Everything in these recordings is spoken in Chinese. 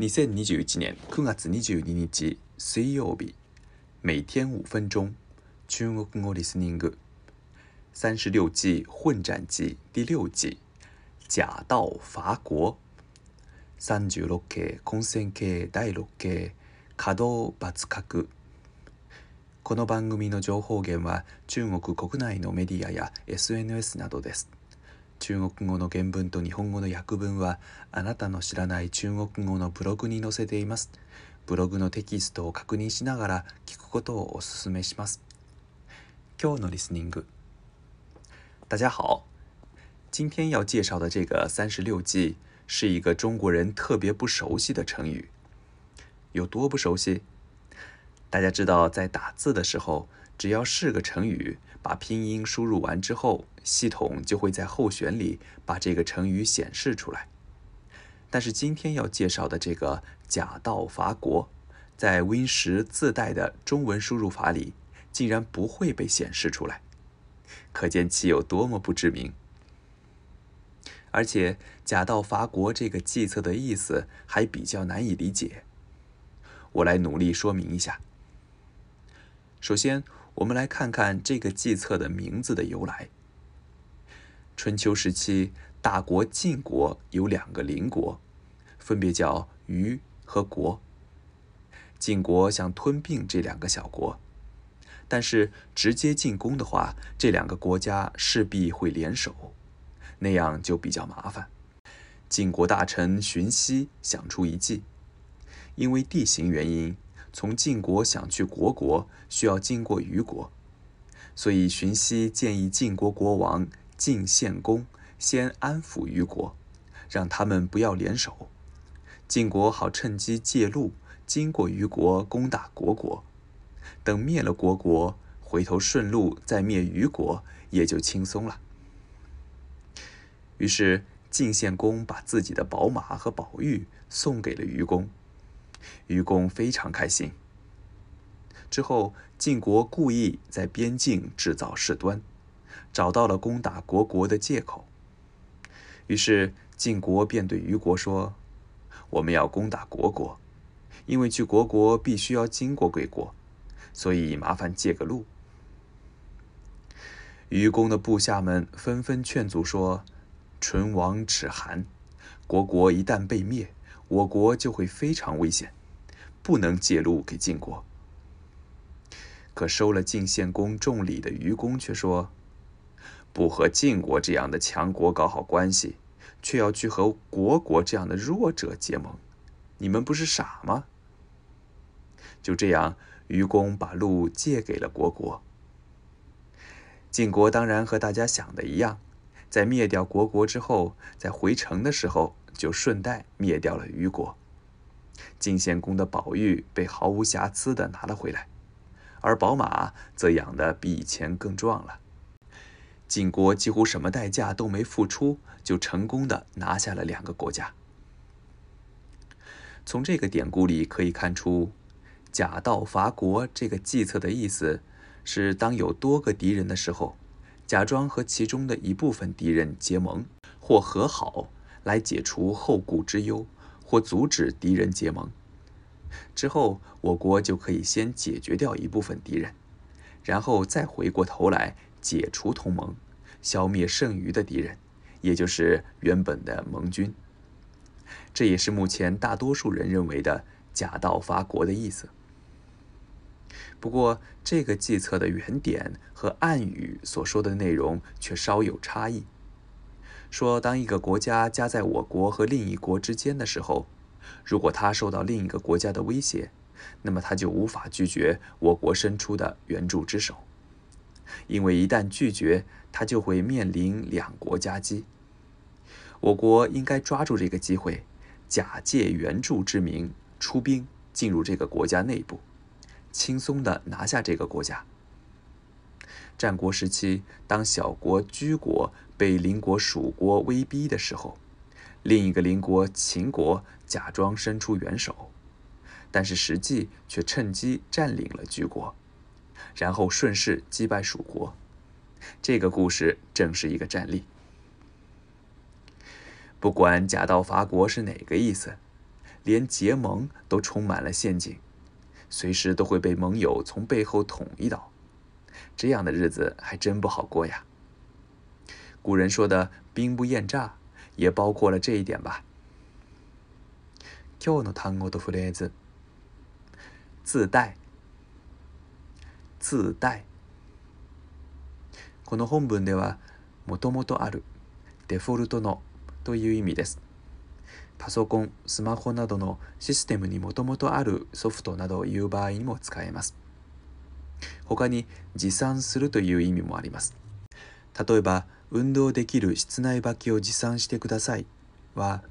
2021年9月22日水曜日，每天五分钟，中国語リスニング。三十六计混战记第六计，假道伐国。三十六計混戦計第六計稼働抜角。この番組の情報源は中国国内のメディアや SNS などです。中国語の原文と日本語の訳文はあなたの知らない中国語のブログに載せています。ブログのテキストを確認しながら聞くことをお勧めします。今日のリスニング。大家好，今天要介绍的这个三十六计是一个中国人特别不熟悉的成语。有多不熟悉？大家知道，在打字的时候，只要是个成语。把拼音输入完之后，系统就会在候选里把这个成语显示出来。但是今天要介绍的这个“假道伐国”，在 Win 十自带的中文输入法里，竟然不会被显示出来，可见其有多么不知名。而且“假道伐国”这个计策的意思还比较难以理解，我来努力说明一下。首先。我们来看看这个计策的名字的由来。春秋时期，大国晋国有两个邻国，分别叫虞和国。晋国想吞并这两个小国，但是直接进攻的话，这两个国家势必会联手，那样就比较麻烦。晋国大臣荀息想出一计，因为地形原因。从晋国想去虢国，需要经过虞国，所以荀息建议晋国国王晋献公先安抚虞国，让他们不要联手，晋国好趁机借路经过虞国攻打虢国，等灭了虢国，回头顺路再灭虞国，也就轻松了。于是晋献公把自己的宝马和宝玉送给了虞公。愚公非常开心。之后，晋国故意在边境制造事端，找到了攻打虢国的借口。于是，晋国便对虞国说：“我们要攻打虢国，因为去虢国必须要经过贵国，所以麻烦借个路。”愚公的部下们纷纷劝阻说：“唇亡齿寒，虢国一旦被灭。”我国就会非常危险，不能借路给晋国。可收了晋献公重礼的愚公却说：“不和晋国这样的强国搞好关系，却要去和虢国这样的弱者结盟，你们不是傻吗？”就这样，愚公把路借给了虢国。晋国当然和大家想的一样，在灭掉虢国之后，在回城的时候。就顺带灭掉了虞国，晋献公的宝玉被毫无瑕疵的拿了回来，而宝马则养得比以前更壮了。晋国几乎什么代价都没付出，就成功的拿下了两个国家。从这个典故里可以看出，“假道伐国”这个计策的意思是：当有多个敌人的时候，假装和其中的一部分敌人结盟或和好。来解除后顾之忧，或阻止敌人结盟。之后，我国就可以先解决掉一部分敌人，然后再回过头来解除同盟，消灭剩余的敌人，也就是原本的盟军。这也是目前大多数人认为的“假道伐国”的意思。不过，这个计策的原点和暗语所说的内容却稍有差异。说，当一个国家夹在我国和另一国之间的时候，如果他受到另一个国家的威胁，那么他就无法拒绝我国伸出的援助之手，因为一旦拒绝，他就会面临两国夹击。我国应该抓住这个机会，假借援助之名出兵进入这个国家内部，轻松地拿下这个国家。战国时期，当小国居国。被邻国蜀国威逼的时候，另一个邻国秦国假装伸出援手，但是实际却趁机占领了居国，然后顺势击败蜀国。这个故事正是一个战例。不管“假道伐国”是哪个意思，连结盟都充满了陷阱，随时都会被盟友从背后捅一刀。这样的日子还真不好过呀。古人说的“兵不厌诈”也包括了这一点吧。今日の単語とフレーズ。自带。自带。この本文では、もともとある、デフォルトのという意味です。パソコン、スマホなどのシステムにもともとあるソフトなどを言う場合にも使えます。他に持参するという意味もあります。例えば、運動できる室内履きを持参してくださいは、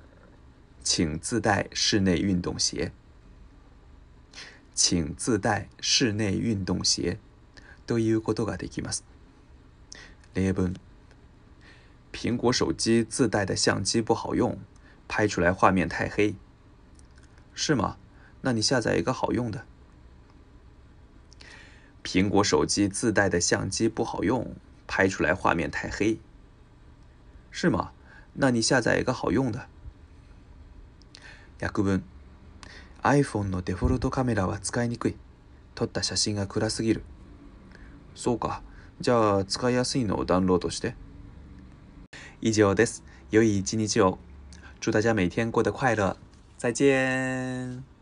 请自带室内運動鞋。请自带室内運動鞋ということができます。例文：苹果手机自带的相机不好用。拍出来画面太黑，是吗？那你下载一个好用的。苹果手机自带的相机不好用，拍出来画面太黑， 是吗？那你下载一个好用的。訳文 iPhone のデフォルトカメラは使いにくい。撮った写真が暗すぎる。そうか。じゃあ使いやすいのをダウンロードして。以上です。良い一日を。祝大家每天过得快乐，再见。